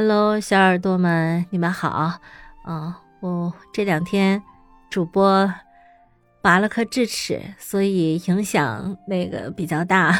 Hello，小耳朵们，你们好。嗯，我这两天主播拔了颗智齿，所以影响那个比较大，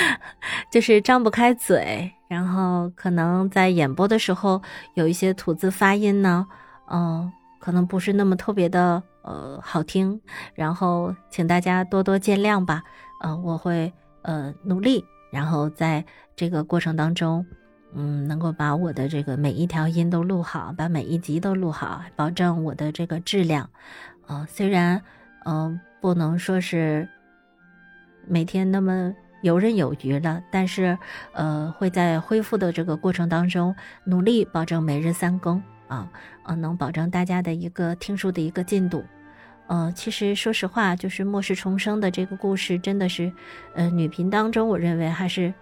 就是张不开嘴，然后可能在演播的时候有一些吐字发音呢，嗯，可能不是那么特别的呃好听，然后请大家多多见谅吧。嗯，我会呃努力，然后在这个过程当中。嗯，能够把我的这个每一条音都录好，把每一集都录好，保证我的这个质量。呃，虽然嗯不能说是每天那么游刃有余了，但是呃会在恢复的这个过程当中努力保证每日三更啊，呃能保证大家的一个听书的一个进度。呃，其实说实话，就是末世重生的这个故事真的是，呃女频当中我认为还是。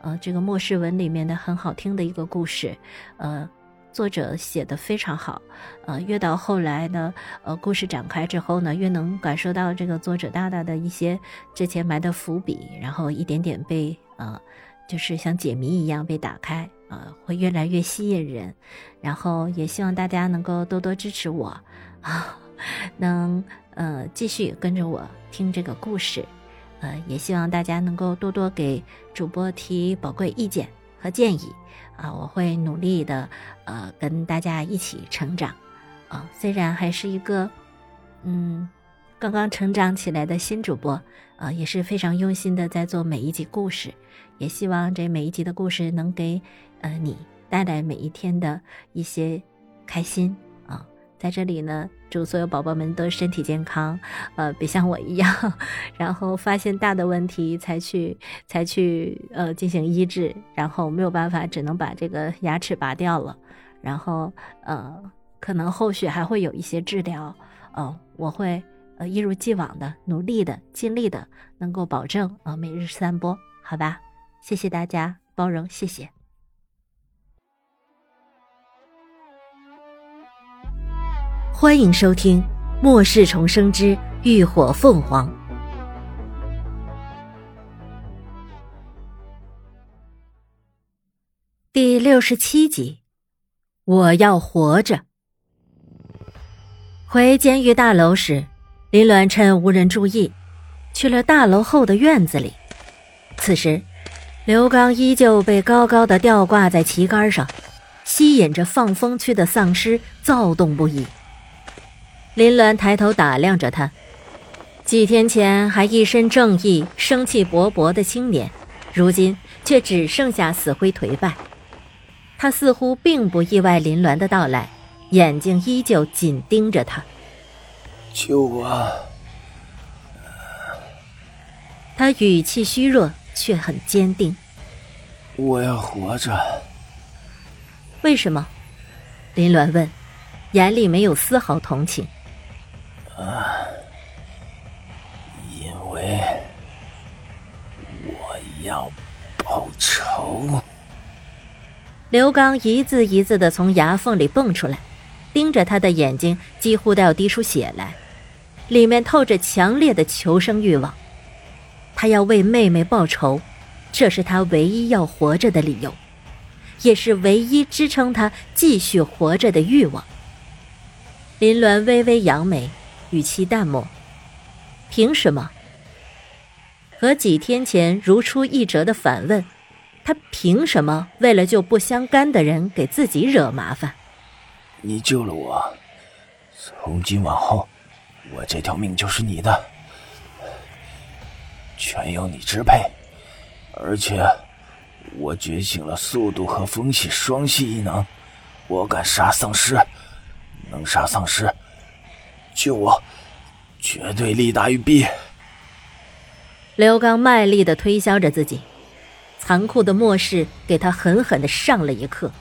呃，这个末世文里面的很好听的一个故事，呃，作者写的非常好，呃，越到后来呢，呃，故事展开之后呢，越能感受到这个作者大大的一些之前埋的伏笔，然后一点点被呃，就是像解谜一样被打开，呃，会越来越吸引人，然后也希望大家能够多多支持我，啊，能呃继续跟着我听这个故事。呃，也希望大家能够多多给主播提宝贵意见和建议，啊，我会努力的，呃，跟大家一起成长，啊，虽然还是一个，嗯，刚刚成长起来的新主播，啊，也是非常用心的在做每一集故事，也希望这每一集的故事能给，呃，你带来每一天的一些开心。在这里呢，祝所有宝宝们都身体健康，呃，别像我一样，然后发现大的问题才去才去呃进行医治，然后没有办法，只能把这个牙齿拔掉了，然后呃，可能后续还会有一些治疗，呃，我会呃一如既往的努力的尽力的，能够保证啊每日三播，好吧？谢谢大家包容，谢谢。欢迎收听《末世重生之浴火凤凰》第六十七集。我要活着。回监狱大楼时，林鸾趁无人注意，去了大楼后的院子里。此时，刘刚依旧被高高的吊挂在旗杆上，吸引着放风区的丧尸躁动不已。林鸾抬头打量着他，几天前还一身正义、生气勃勃的青年，如今却只剩下死灰颓败。他似乎并不意外林鸾的到来，眼睛依旧紧盯着他。救我！他语气虚弱，却很坚定。我要活着。为什么？林鸾问，眼里没有丝毫同情。啊，因为我要报仇。刘刚一字一字的从牙缝里蹦出来，盯着他的眼睛几乎都要滴出血来，里面透着强烈的求生欲望。他要为妹妹报仇，这是他唯一要活着的理由，也是唯一支撑他继续活着的欲望。林鸾微微扬眉。语气淡漠，凭什么？和几天前如出一辙的反问，他凭什么为了救不相干的人给自己惹麻烦？你救了我，从今往后，我这条命就是你的，全由你支配。而且，我觉醒了速度和风系双系异能，我敢杀丧尸，能杀丧尸。救我，绝对利大于弊。刘刚卖力的推销着自己，残酷的末世给他狠狠的上了一课。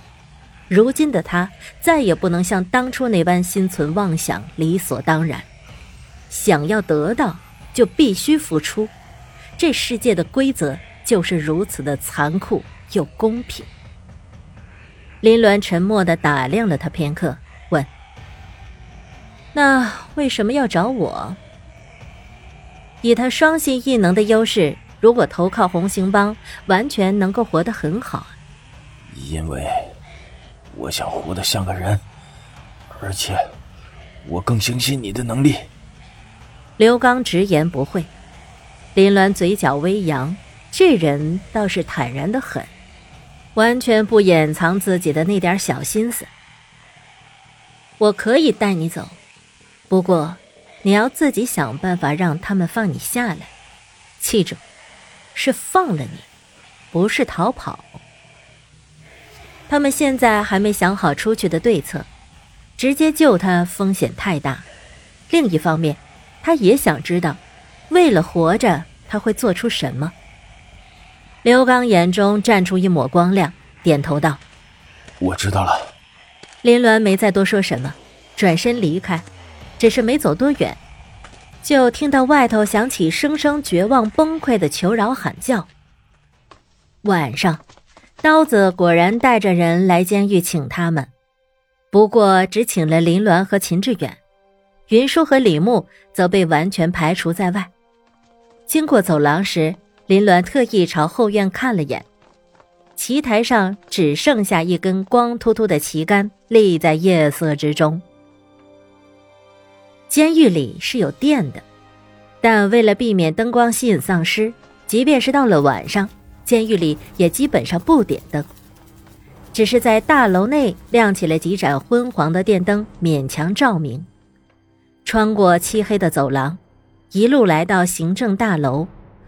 如今的他再也不能像当初那般心存妄想、理所当然。想要得到，就必须付出。这世界的规则就是如此的残酷又公平。林鸾沉默的打量了他片刻，那为什么要找我？以他双性异能的优势，如果投靠红星帮，完全能够活得很好。因为，我想活得像个人，而且我更相信你的能力。刘刚直言不讳，林鸾嘴角微扬，这人倒是坦然的很，完全不掩藏自己的那点小心思。我可以带你走，不过你要自己想办法让他们放你下来。记住，是放了你，不是逃跑。他们现在还没想好出去的对策，直接救他风险太大。另一方面，他也想知道，为了活着他会做出什么。刘刚眼中绽出一抹光亮，点头道：“我知道了。”林鸾没再多说什么，转身离开。只是没走多远，就听到外头响起声声绝望崩溃的求饶喊叫。晚上，刀子果然带着人来监狱请他们，不过只请了林鸾和秦志远，云舒和李牧则被完全排除在外。经过走廊时，林鸾特意朝后院看了眼。旗台上只剩下一根光秃秃的旗杆立在夜色之中。监狱里是有电的，但为了避免灯光吸引丧尸，即便是到了晚上，监狱里也基本上不点灯，只是在大楼内亮起了几盏昏黄的电灯，勉强照明。穿过漆黑的走廊，一路来到行政大楼，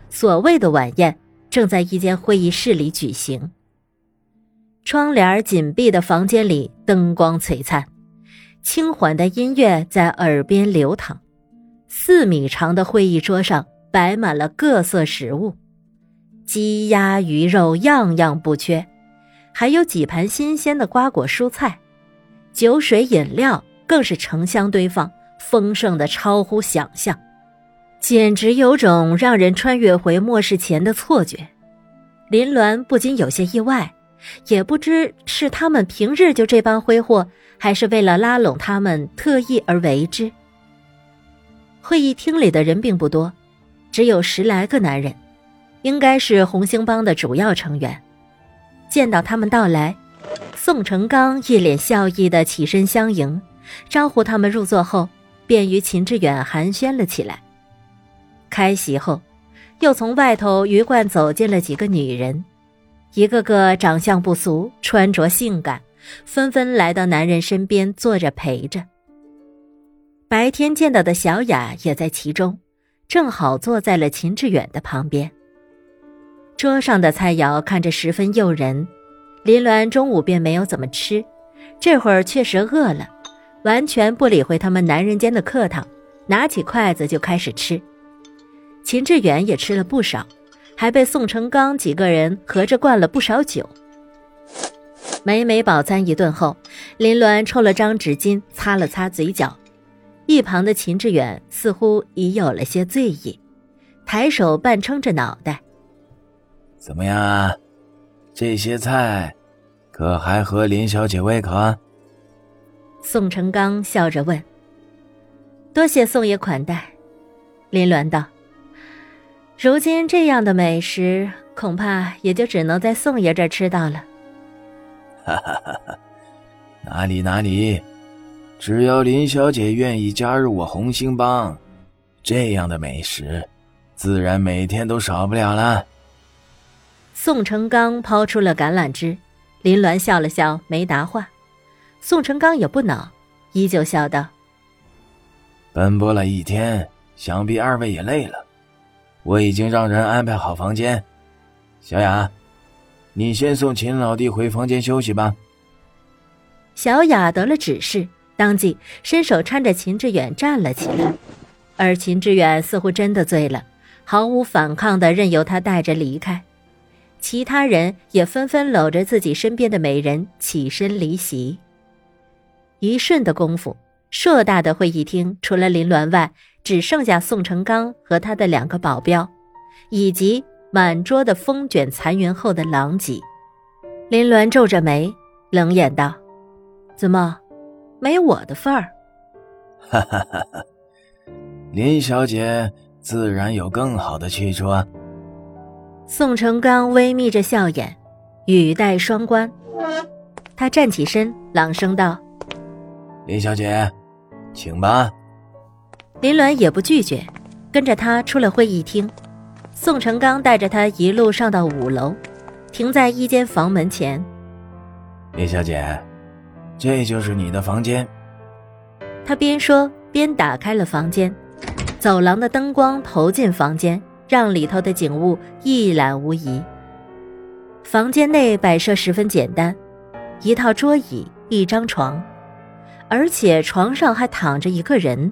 所谓的晚宴正在一间会议室里举行。窗帘紧闭的房间里，灯光璀璨，轻缓的音乐在耳边流淌。四米长的会议桌上摆满了各色食物，鸡鸭鱼肉样样不缺，还有几盘新鲜的瓜果蔬菜，酒水饮料更是成箱堆放，丰盛的超乎想象，简直有种让人穿越回末世前的错觉。林鸾不禁有些意外。也不知是他们平日就这般挥霍，还是为了拉拢他们特意而为之。会议厅里的人并不多，只有十来个男人，应该是红星帮的主要成员。见到他们到来，宋成刚一脸笑意的起身相迎，招呼他们入座后，便与秦志远寒暄了起来。开席后，又从外头鱼贯走进了几个女人。一个个长相不俗，穿着性感，纷纷来到男人身边坐着陪着。白天见到的小雅也在其中，正好坐在了秦志远的旁边。桌上的菜肴看着十分诱人，林鸾中午便没有怎么吃，这会儿确实饿了，完全不理会他们男人间的客套，拿起筷子就开始吃。秦志远也吃了不少。还被宋成刚几个人合着灌了不少酒。美美饱餐一顿后，林鸾抽了张纸巾擦了擦嘴角，一旁的秦志远似乎已有了些醉意，抬手半撑着脑袋：“怎么样啊？这些菜，可还合林小姐胃口？”宋成刚笑着问：“多谢宋爷款待。”林鸾道。如今这样的美食，恐怕也就只能在宋爷这儿吃到了。哈哈哈哈哪里哪里，只要林小姐愿意加入我红星帮，这样的美食，自然每天都少不了了。宋成刚抛出了橄榄枝，林鸾笑了笑，没答话。宋成刚也不恼，依旧笑道：“奔波了一天，想必二位也累了。”我已经让人安排好房间，小雅，你先送秦老弟回房间休息吧。小雅得了指示，当即伸手搀着秦志远站了起来，而秦志远似乎真的醉了，毫无反抗的任由他带着离开。其他人也纷纷搂着自己身边的美人起身离席。一瞬的功夫，硕大的会议厅除了林鸾外。只剩下宋成刚和他的两个保镖，以及满桌的风卷残云后的狼藉。林鸾皱着眉，冷眼道：“怎么，没我的份儿？”哈哈哈哈林小姐自然有更好的去处啊。宋成刚微眯着笑眼，语带双关：“他站起身，朗声道：“林小姐，请吧。”林鸾也不拒绝，跟着他出了会议厅。宋成刚带着他一路上到五楼，停在一间房门前。李小姐，这就是你的房间。他边说边打开了房间，走廊的灯光投进房间，让里头的景物一览无遗。房间内摆设十分简单，一套桌椅，一张床，而且床上还躺着一个人。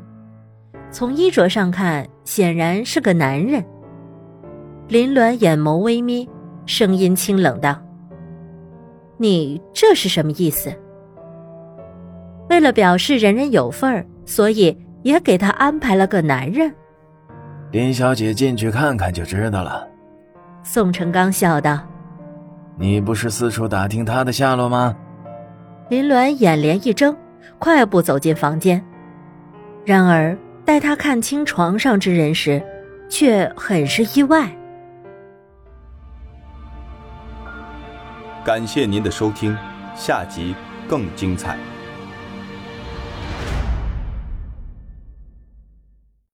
从衣着上看，显然是个男人。林鸾眼眸微眯，声音清冷道：“你这是什么意思？”为了表示人人有份儿，所以也给他安排了个男人。林小姐进去看看就知道了。宋成刚笑道：“你不是四处打听他的下落吗？”林鸾眼帘一睁，快步走进房间。然而，待他看清床上之人时，却很是意外。感谢您的收听，下集更精彩。